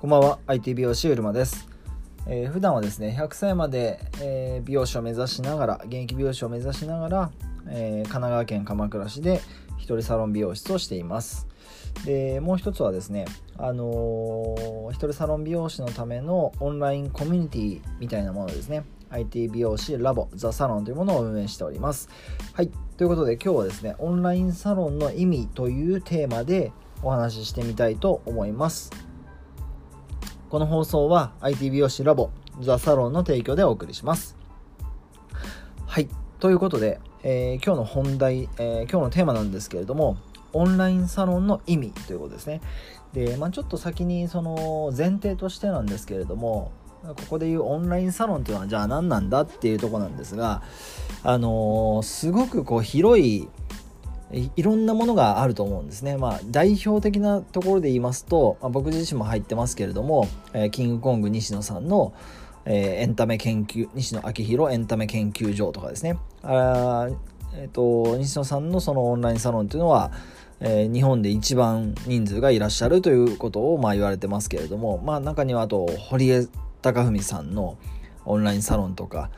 こんばんは。IT 美容師うるまです、えー、普段はですね100歳まで、えー、美容師を目指しながら現役美容師を目指しながら、えー、神奈川県鎌倉市で一人サロン美容室をしています。でもう一つはですねあのー、一人サロン美容師のためのオンラインコミュニティみたいなものですね。IT 美容師ラボザサロンというものを運営しております。はい。ということで今日はですねオンラインサロンの意味というテーマでお話ししてみたいと思います。この放送は IT 美容師ラボザサロンの提供でお送りします。はい。ということで、えー、今日の本題、えー、今日のテーマなんですけれども、オンラインサロンの意味ということですね。で、まあ、ちょっと先にその前提としてなんですけれども、ここでいうオンラインサロンっていうのはじゃあ何なんだっていうとこなんですが、あのー、すごくこう広いいろんなものがあると思うんですね。まあ、代表的なところで言いますと、まあ、僕自身も入ってますけれども、えー、キングコング西野さんの、えー、エンタメ研究、西野昭弘エンタメ研究所とかですね。あえっ、ー、と、西野さんのそのオンラインサロンっていうのは、えー、日本で一番人数がいらっしゃるということをまあ言われてますけれども、まあ中にはあと、堀江貴文さんのオンラインサロンとか、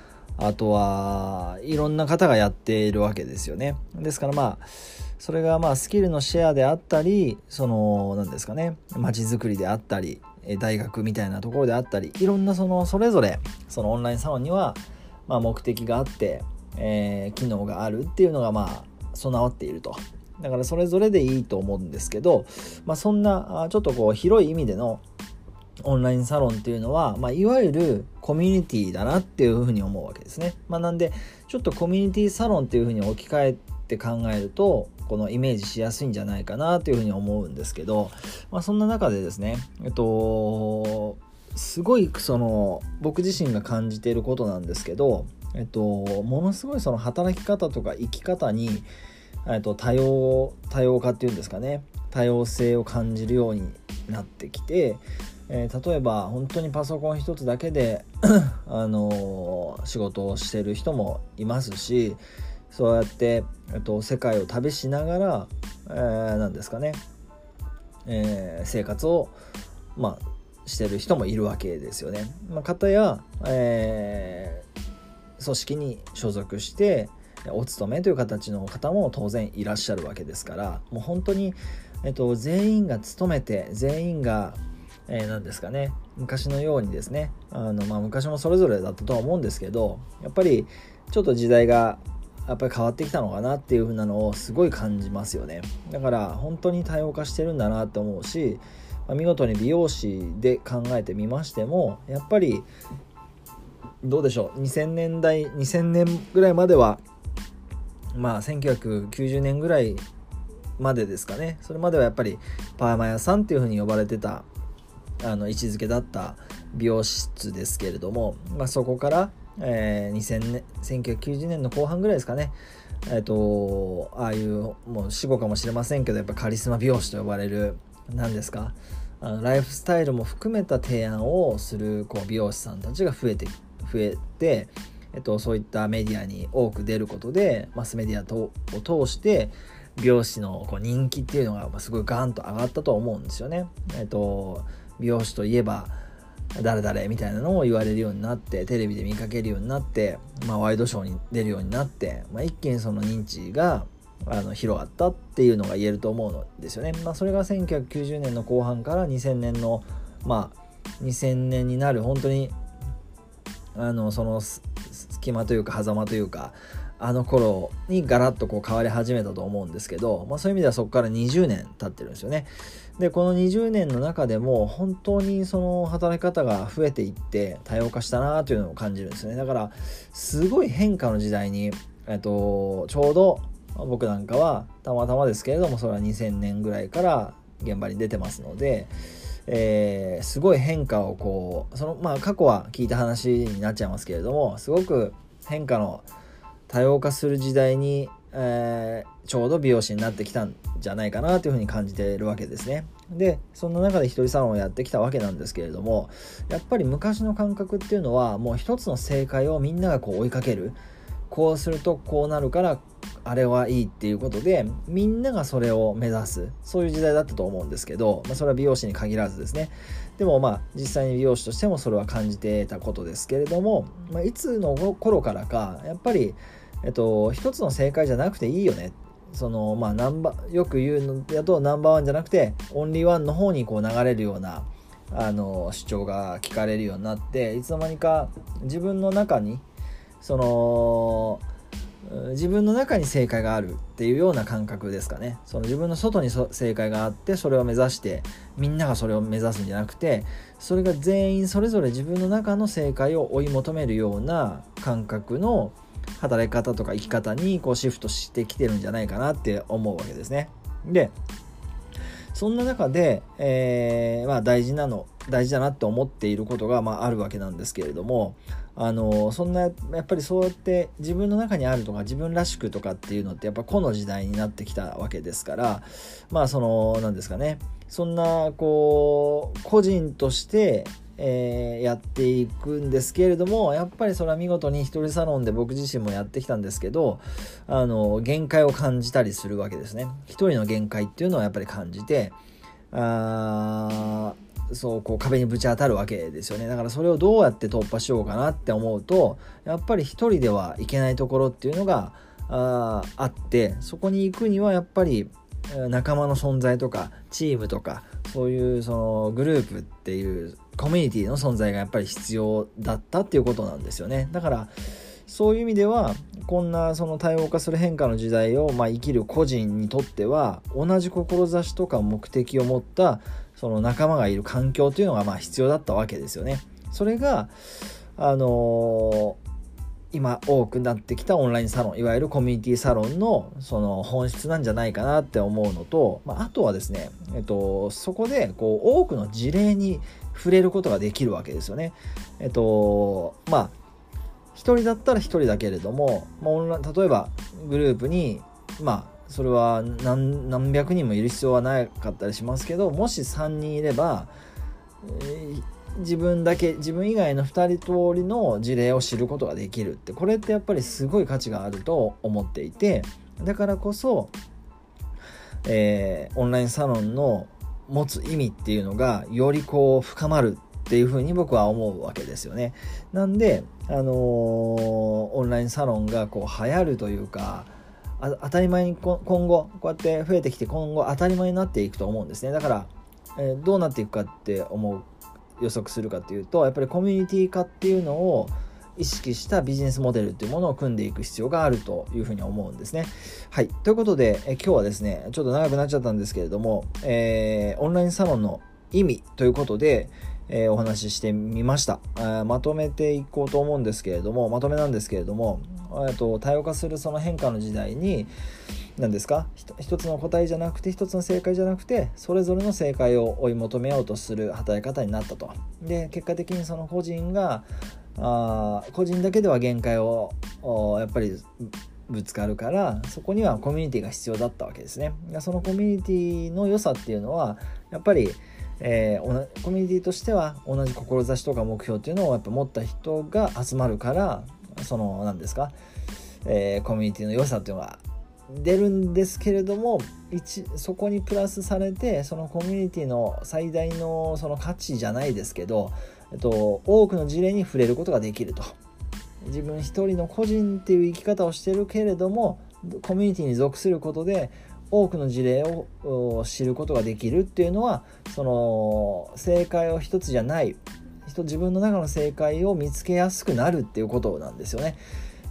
あとはいろんな方がやっているわけですよね。ですからまあそれがまあスキルのシェアであったりその何ですかね街づくりであったり大学みたいなところであったりいろんなそのそれぞれそのオンラインサロンにはまあ目的があって、えー、機能があるっていうのがまあ備わっていると。だからそれぞれでいいと思うんですけど、まあ、そんなちょっとこう広い意味でのオンラインサロンっていうのは、まあ、いわゆるコミュニティだなっていうふうに思うわけですね。まあ、なんでちょっとコミュニティサロンっていうふうに置き換えて考えるとこのイメージしやすいんじゃないかなというふうに思うんですけど、まあ、そんな中でですねえっとすごいその僕自身が感じていることなんですけど、えっと、ものすごいその働き方とか生き方に、えっと、多様多様化っていうんですかね多様性を感じるようになってきてえー、例えば本当にパソコン一つだけで あのー、仕事をしてる人もいますしそうやって、えっと、世界を旅しながら、えー、何ですかね、えー、生活を、まあ、してる人もいるわけですよね。まあ、方や、えー、組織に所属してお勤めという形の方も当然いらっしゃるわけですからもう本当に、えっと、全員が勤めて全員がえー、ですかね。昔のようにですね。あの、まあ、昔もそれぞれだったとは思うんですけどやっぱりちょっと時代がやっぱり変わってきたのかなっていう風なのをすごい感じますよね。だから本当に多様化してるんだなって思うし、まあ、見事に美容師で考えてみましてもやっぱりどうでしょう。2000年代2000年ぐらいまではまあ1990年ぐらいまでですかね。それまではやっぱりパーマ屋さんっていう風に呼ばれてたあの位置づけだった美容室ですけれども、まあ、そこから、えー、2000年1990年の後半ぐらいですかねえっ、ー、とああいうもう死後かもしれませんけどやっぱカリスマ美容師と呼ばれる何ですかあのライフスタイルも含めた提案をするこう美容師さんたちが増えて増えて、えっと、そういったメディアに多く出ることでマスメディアを通して美容師のこう人気っていうのがすごいガンと上がったと思うんですよね。えっと美容師といえば誰々みたいなのを言われるようになってテレビで見かけるようになって、まあ、ワイドショーに出るようになって、まあ、一気にその認知があの広がったっていうのが言えると思うんですよね。まあ、それが1990年の後半から2000年のまあ2000年になる本当にあのその隙間というか狭間というかあの頃にガラッとこう変わり始めたと思うんですけど、まあ、そういう意味ではそこから20年経ってるんですよね。でこの20年の中でも本当にその働き方が増えていって多様化したなというのを感じるんですねだからすごい変化の時代に、えっと、ちょうど僕なんかはたまたまですけれどもそれは2000年ぐらいから現場に出てますので、えー、すごい変化をこうそのまあ過去は聞いた話になっちゃいますけれどもすごく変化の多様化する時代に、えー、ちょうど美容師になってきたんじゃないかなというふうに感じているわけですね。でそんな中で一人サロンをやってきたわけなんですけれどもやっぱり昔の感覚っていうのはもう一つの正解をみんながこう追いかける。こうするとこうなるからあれはいいっていうことでみんながそれを目指す。そういう時代だったと思うんですけど、まあ、それは美容師に限らずですね。でもまあ実際に美容師としてもそれは感じてたことですけれども、まあ、いつの頃からかやっぱり、えっと、一つの正解じゃなくていいよね。そのまあナンバよく言うのだとナンバーワンじゃなくてオンリーワンの方にこう流れるようなあの主張が聞かれるようになっていつの間にか自分の中にその自分の中に正解があるっていうような感覚ですかね。その自分の外に正解があってそれを目指してみんながそれを目指すんじゃなくてそれが全員それぞれ自分の中の正解を追い求めるような感覚の働き方とか生き方にこうシフトしてきてるんじゃないかなって思うわけですね。でそんな中で、えー、まあ、大事なの大事だなって思っていることが、まあ、あるわけなんですけれどもあのそんなやっぱりそうやって自分の中にあるとか自分らしくとかっていうのってやっぱ個の時代になってきたわけですからまあその何ですかねそんなこう個人としてえー、やっていくんですけれどもやっぱりそれは見事に一人サロンで僕自身もやってきたんですけどあの限界を感じたりするわけですね。一人の限界っていうのはやっぱり感じてあそうこう壁にぶち当たるわけですよね。だからそれをどうやって突破しようかなって思うとやっぱり一人ではいけないところっていうのがああってそこに行くにはやっぱり仲間の存在とかチームとかそういうそのグループっていうコミュニティの存在がやっぱり必要だったっていうことなんですよねだからそういう意味ではこんなその多様化する変化の時代をまあ生きる個人にとっては同じ志とか目的を持ったその仲間がいる環境というのがまあ必要だったわけですよね。それがあのー今多くなってきたオンラインサロンいわゆるコミュニティサロンのその本質なんじゃないかなって思うのと、まあ、あとはですね、えっと、そこでこう多くの事例に触れることができるわけですよね。えっとまあ1人だったら1人だけれども、まあ、例えばグループにまあそれは何何百人もいる必要はなかったりしますけどもし3人いれば、えー自分だけ自分以外の2人通りの事例を知ることができるってこれってやっぱりすごい価値があると思っていてだからこそ、えー、オンラインサロンの持つ意味っていうのがよりこう深まるっていうふうに僕は思うわけですよね。なんで、あのー、オンラインサロンがこう流行るというか当たり前に今後こうやって増えてきて今後当たり前になっていくと思うんですねだから、えー、どうなっていくかって思う予測するかっていうとやっぱりコミュニティ化っていうのを意識したビジネスモデルっていうものを組んでいく必要があるというふうに思うんですね。はい。ということで、え今日はですね、ちょっと長くなっちゃったんですけれども、えー、オンラインサロンの意味ということで、えー、お話ししてみました、まとめていこうと思うんですけれども、まとめなんですけれども、と多様化するその変化の時代に、何ですか？一つの答えじゃなくて一つの正解じゃなくてそれぞれの正解を追い求めようとする働き方になったとで結果的にその個人があ個人だけでは限界をやっぱりぶつかるからそこにはコミュニティが必要だったわけですね。そのコミュニティの良さっていうのはやっぱりえー、コミュニティとしては同じ志とか目標っていうのをやっぱ持った人が集まるからその何ですか、えー、コミュニティの良さっていうのが出るんですけれども一そこにプラスされてそのコミュニティの最大のその価値じゃないですけど、えっと、多くの事例に触れることができると自分一人の個人っていう生き方をしてるけれどもコミュニティに属することで多くの事例を知ることができるっていうのはその正解を一つじゃない自分の中の正解を見つけやすくなるっていうことなんですよね。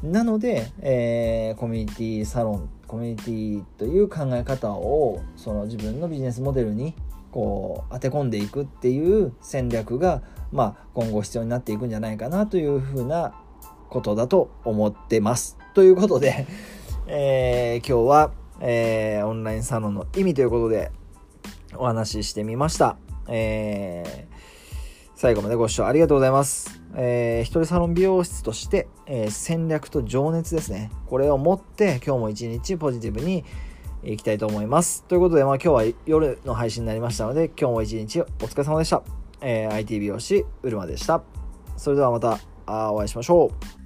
なので、えー、コミュニティサロンコミュニティという考え方をその自分のビジネスモデルにこう当て込んでいくっていう戦略が、まあ、今後必要になっていくんじゃないかなというふうなことだと思ってます。ということで、えー、今日は、えー、オンラインサロンの意味ということでお話ししてみました。えー最後までご視聴ありがとうございます。えー、一人サロン美容室として、えー、戦略と情熱ですね。これを持って今日も一日ポジティブにいきたいと思います。ということで、まあ、今日は夜の配信になりましたので、今日も一日お疲れ様でした。えー、IT 美容師、うるまでした。それではまたあお会いしましょう。